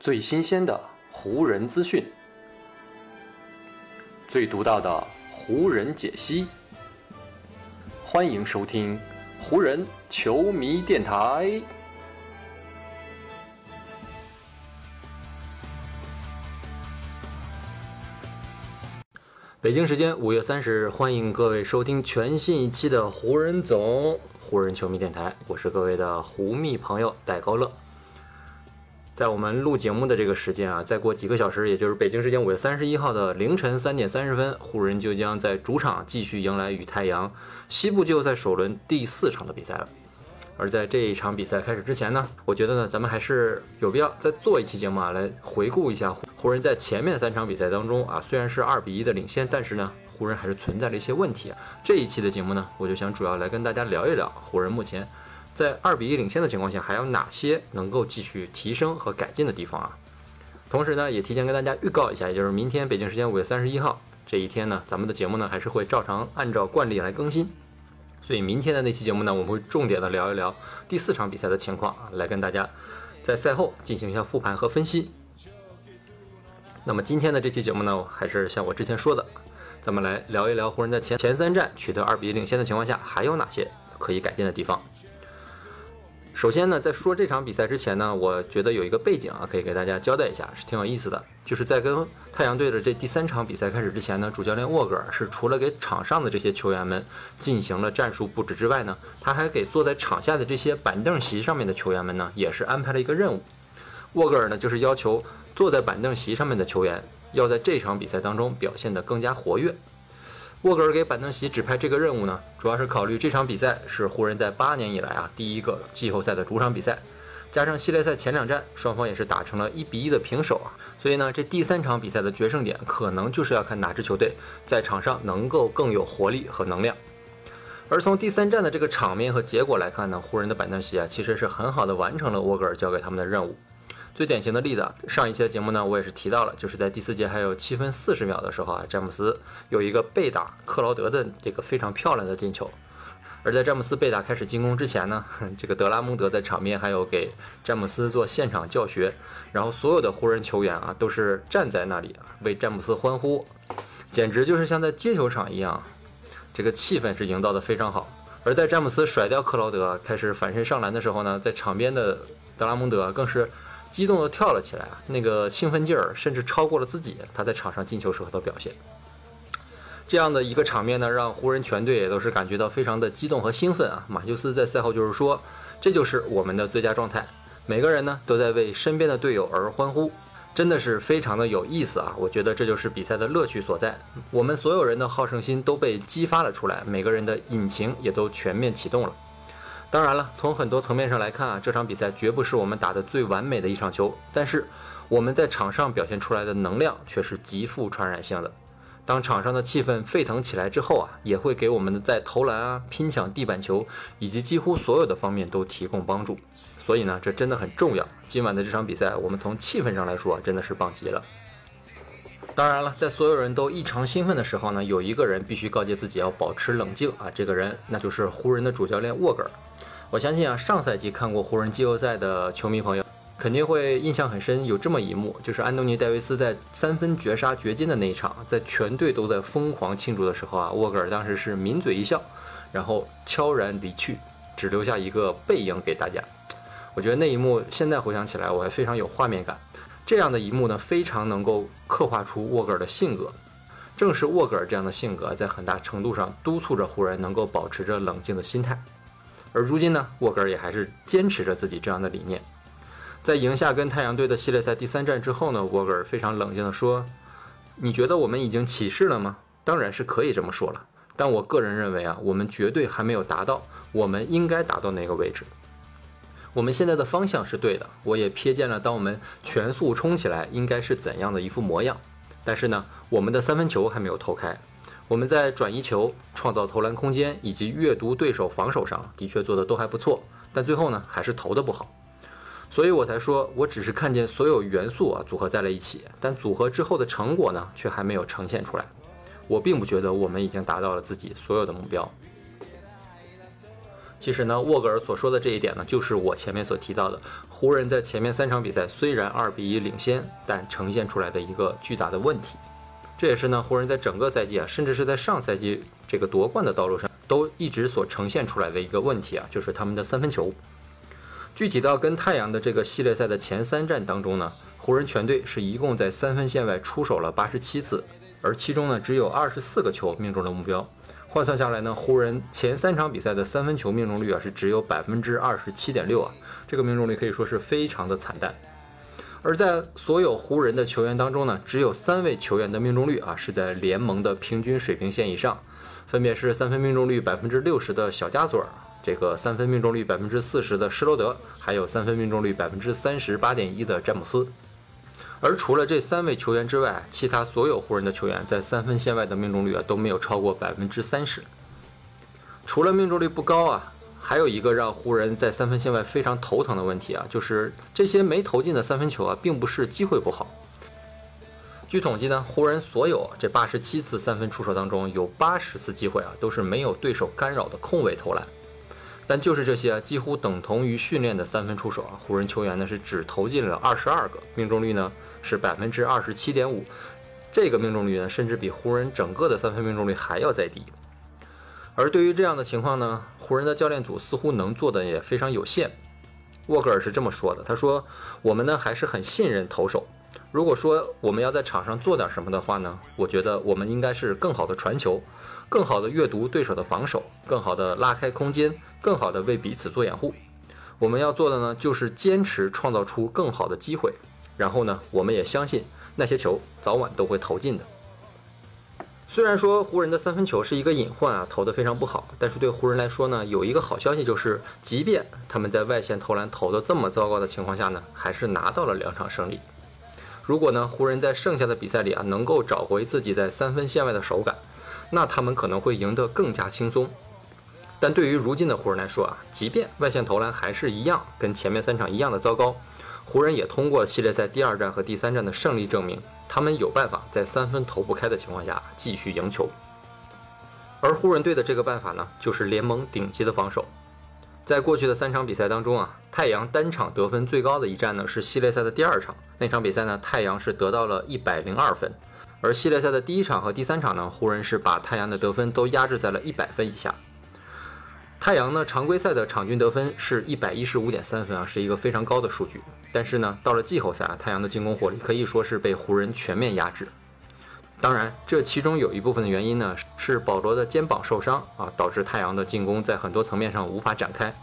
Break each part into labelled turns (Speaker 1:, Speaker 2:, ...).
Speaker 1: 最新鲜的湖人资讯，最独到的湖人解析。欢迎收听湖人球迷电台。北京时间五月三十日，欢迎各位收听全新一期的湖人总湖人球迷电台，我是各位的湖蜜朋友戴高乐。在我们录节目的这个时间啊，再过几个小时，也就是北京时间五月三十一号的凌晨三点三十分，湖人就将在主场继续迎来与太阳西部季后赛首轮第四场的比赛了。而在这一场比赛开始之前呢，我觉得呢，咱们还是有必要再做一期节目啊，来回顾一下湖人，在前面三场比赛当中啊，虽然是二比一的领先，但是呢，湖人还是存在了一些问题啊。这一期的节目呢，我就想主要来跟大家聊一聊湖人目前在二比一领先的情况下，还有哪些能够继续提升和改进的地方啊。同时呢，也提前跟大家预告一下，也就是明天北京时间五月三十一号这一天呢，咱们的节目呢还是会照常按照惯例来更新。所以明天的那期节目呢，我们会重点的聊一聊第四场比赛的情况啊，来跟大家在赛后进行一下复盘和分析。那么今天的这期节目呢，还是像我之前说的，咱们来聊一聊湖人在前前三战取得二比一领先的情况下，还有哪些可以改进的地方。首先呢，在说这场比赛之前呢，我觉得有一个背景啊，可以给大家交代一下，是挺有意思的。就是在跟太阳队的这第三场比赛开始之前呢，主教练沃格尔是除了给场上的这些球员们进行了战术布置之外呢，他还给坐在场下的这些板凳席上面的球员们呢，也是安排了一个任务。沃格尔呢，就是要求坐在板凳席上面的球员要在这场比赛当中表现得更加活跃。沃格尔给板凳席指派这个任务呢，主要是考虑这场比赛是湖人在八年以来啊第一个季后赛的主场比赛，加上系列赛前两战双方也是打成了一比一的平手啊，所以呢，这第三场比赛的决胜点可能就是要看哪支球队在场上能够更有活力和能量。而从第三战的这个场面和结果来看呢，湖人的板凳席啊其实是很好的完成了沃格尔交给他们的任务。最典型的例子啊，上一期的节目呢，我也是提到了，就是在第四节还有七分四十秒的时候啊，詹姆斯有一个背打克劳德的这个非常漂亮的进球。而在詹姆斯背打开始进攻之前呢，这个德拉蒙德在场边还有给詹姆斯做现场教学，然后所有的湖人球员啊都是站在那里为詹姆斯欢呼，简直就是像在街球场一样，这个气氛是营造的非常好。而在詹姆斯甩掉克劳德开始反身上篮的时候呢，在场边的德拉蒙德更是。激动地跳了起来啊！那个兴奋劲儿甚至超过了自己他在场上进球时候的表现。这样的一个场面呢，让湖人全队也都是感觉到非常的激动和兴奋啊！马修斯在赛后就是说：“这就是我们的最佳状态，每个人呢都在为身边的队友而欢呼，真的是非常的有意思啊！我觉得这就是比赛的乐趣所在，我们所有人的好胜心都被激发了出来，每个人的引擎也都全面启动了。”当然了，从很多层面上来看啊，这场比赛绝不是我们打的最完美的一场球，但是我们在场上表现出来的能量却是极富传染性的。当场上的气氛沸腾起来之后啊，也会给我们的在投篮啊、拼抢地板球以及几乎所有的方面都提供帮助。所以呢，这真的很重要。今晚的这场比赛，我们从气氛上来说，真的是棒极了。当然了，在所有人都异常兴奋的时候呢，有一个人必须告诫自己要保持冷静啊，这个人那就是湖人的主教练沃格尔。我相信啊，上赛季看过湖人季后赛的球迷朋友肯定会印象很深。有这么一幕，就是安东尼·戴维斯在三分绝杀掘金的那一场，在全队都在疯狂庆祝的时候啊，沃格尔当时是抿嘴一笑，然后悄然离去，只留下一个背影给大家。我觉得那一幕现在回想起来，我还非常有画面感。这样的一幕呢，非常能够刻画出沃格尔的性格。正是沃格尔这样的性格，在很大程度上督促着湖人能够保持着冷静的心态。而如今呢，沃格尔也还是坚持着自己这样的理念。在赢下跟太阳队的系列赛第三战之后呢，沃格尔非常冷静地说：“你觉得我们已经起势了吗？当然是可以这么说了。但我个人认为啊，我们绝对还没有达到我们应该达到那个位置。我们现在的方向是对的，我也瞥见了当我们全速冲起来应该是怎样的一副模样。但是呢，我们的三分球还没有投开。”我们在转移球、创造投篮空间以及阅读对手防守上的确做的都还不错，但最后呢还是投的不好，所以我才说我只是看见所有元素啊组合在了一起，但组合之后的成果呢却还没有呈现出来。我并不觉得我们已经达到了自己所有的目标。其实呢，沃格尔所说的这一点呢，就是我前面所提到的，湖人在前面三场比赛虽然二比一领先，但呈现出来的一个巨大的问题。这也是呢，湖人在整个赛季啊，甚至是在上赛季这个夺冠的道路上，都一直所呈现出来的一个问题啊，就是他们的三分球。具体到跟太阳的这个系列赛的前三战当中呢，湖人全队是一共在三分线外出手了八十七次，而其中呢只有二十四个球命中了目标。换算下来呢，湖人前三场比赛的三分球命中率啊是只有百分之二十七点六啊，这个命中率可以说是非常的惨淡。而在所有湖人的球员当中呢，只有三位球员的命中率啊是在联盟的平均水平线以上，分别是三分命中率百分之六十的小加索尔，这个三分命中率百分之四十的施罗德，还有三分命中率百分之三十八点一的詹姆斯。而除了这三位球员之外，其他所有湖人的球员在三分线外的命中率啊都没有超过百分之三十。除了命中率不高啊。还有一个让湖人在三分线外非常头疼的问题啊，就是这些没投进的三分球啊，并不是机会不好。据统计呢，湖人所有这八十七次三分出手当中，有八十次机会啊，都是没有对手干扰的空位投篮。但就是这些几乎等同于训练的三分出手啊，湖人球员呢是只投进了二十二个，命中率呢是百分之二十七点五。这个命中率呢，甚至比湖人整个的三分命中率还要再低。而对于这样的情况呢，湖人的教练组似乎能做的也非常有限。沃格尔是这么说的：“他说，我们呢还是很信任投手。如果说我们要在场上做点什么的话呢，我觉得我们应该是更好的传球，更好的阅读对手的防守，更好的拉开空间，更好的为彼此做掩护。我们要做的呢，就是坚持创造出更好的机会。然后呢，我们也相信那些球早晚都会投进的。”虽然说湖人的三分球是一个隐患啊，投得非常不好，但是对湖人来说呢，有一个好消息就是，即便他们在外线投篮投得这么糟糕的情况下呢，还是拿到了两场胜利。如果呢湖人在剩下的比赛里啊，能够找回自己在三分线外的手感，那他们可能会赢得更加轻松。但对于如今的湖人来说啊，即便外线投篮还是一样跟前面三场一样的糟糕，湖人也通过系列赛第二战和第三战的胜利证明。他们有办法在三分投不开的情况下继续赢球，而湖人队的这个办法呢，就是联盟顶级的防守。在过去的三场比赛当中啊，太阳单场得分最高的一战呢是系列赛的第二场，那场比赛呢太阳是得到了一百零二分，而系列赛的第一场和第三场呢，湖人是把太阳的得分都压制在了一百分以下。太阳呢，常规赛的场均得分是一百一十五点三分啊，是一个非常高的数据。但是呢，到了季后赛啊，太阳的进攻火力可以说是被湖人全面压制。当然，这其中有一部分的原因呢，是保罗的肩膀受伤啊，导致太阳的进攻在很多层面上无法展开。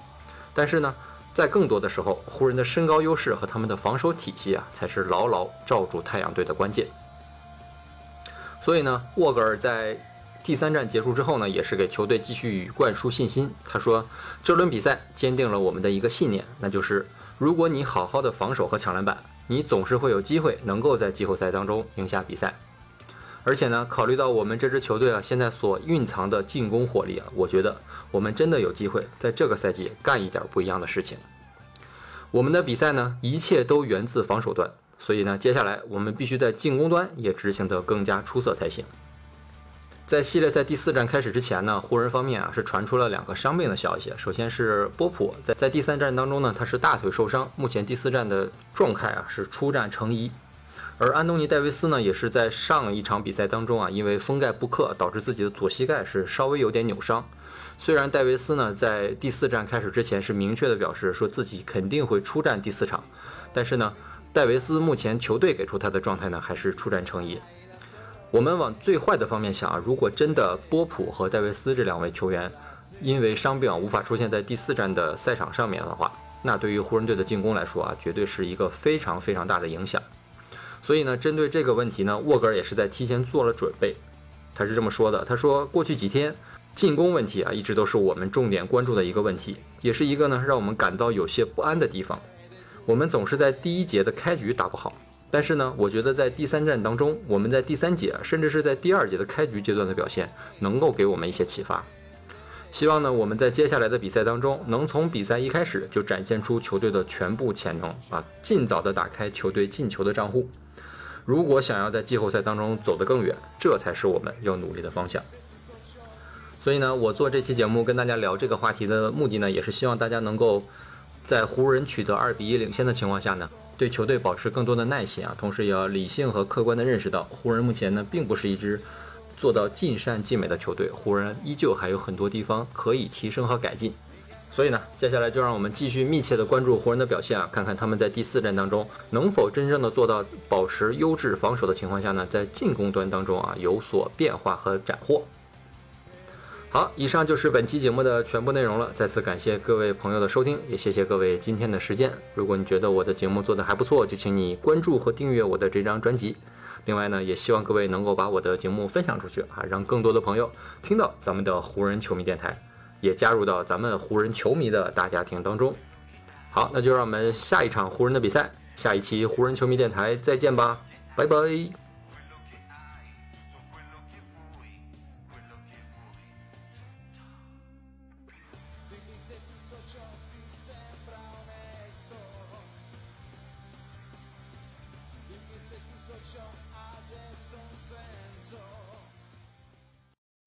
Speaker 1: 但是呢，在更多的时候，湖人的身高优势和他们的防守体系啊，才是牢牢罩住太阳队的关键。所以呢，沃格尔在。第三战结束之后呢，也是给球队继续灌输信心。他说：“这轮比赛坚定了我们的一个信念，那就是如果你好好的防守和抢篮板，你总是会有机会能够在季后赛当中赢下比赛。而且呢，考虑到我们这支球队啊现在所蕴藏的进攻火力啊，我觉得我们真的有机会在这个赛季干一点不一样的事情。我们的比赛呢，一切都源自防守端，所以呢，接下来我们必须在进攻端也执行得更加出色才行。”在系列赛第四战开始之前呢，湖人方面啊是传出了两个伤病的消息。首先是波普在在第三战当中呢，他是大腿受伤，目前第四战的状态啊是出战成疑。而安东尼戴维斯呢，也是在上一场比赛当中啊，因为封盖布克导致自己的左膝盖是稍微有点扭伤。虽然戴维斯呢在第四战开始之前是明确的表示说自己肯定会出战第四场，但是呢，戴维斯目前球队给出他的状态呢还是出战成疑。我们往最坏的方面想啊，如果真的波普和戴维斯这两位球员因为伤病无法出现在第四站的赛场上面的话，那对于湖人队的进攻来说啊，绝对是一个非常非常大的影响。所以呢，针对这个问题呢，沃格尔也是在提前做了准备。他是这么说的：“他说，过去几天进攻问题啊，一直都是我们重点关注的一个问题，也是一个呢让我们感到有些不安的地方。我们总是在第一节的开局打不好。”但是呢，我觉得在第三战当中，我们在第三节，甚至是在第二节的开局阶段的表现，能够给我们一些启发。希望呢，我们在接下来的比赛当中，能从比赛一开始就展现出球队的全部潜能啊，尽早的打开球队进球的账户。如果想要在季后赛当中走得更远，这才是我们要努力的方向。所以呢，我做这期节目跟大家聊这个话题的目的呢，也是希望大家能够在湖人取得二比一领先的情况下呢，对球队保持更多的耐心啊，同时也要理性和客观的认识到，湖人目前呢并不是一支做到尽善尽美的球队，湖人依旧还有很多地方可以提升和改进。所以呢，接下来就让我们继续密切的关注湖人的表现啊，看看他们在第四战当中能否真正的做到保持优质防守的情况下呢，在进攻端当中啊有所变化和斩获。好，以上就是本期节目的全部内容了。再次感谢各位朋友的收听，也谢谢各位今天的时间。如果你觉得我的节目做得还不错，就请你关注和订阅我的这张专辑。另外呢，也希望各位能够把我的节目分享出去啊，让更多的朋友听到咱们的湖人球迷电台。也加入到咱们湖人球迷的大家庭当中。好，那就让我们下一场湖人的比赛，下一期湖人球迷电台再见吧，拜拜。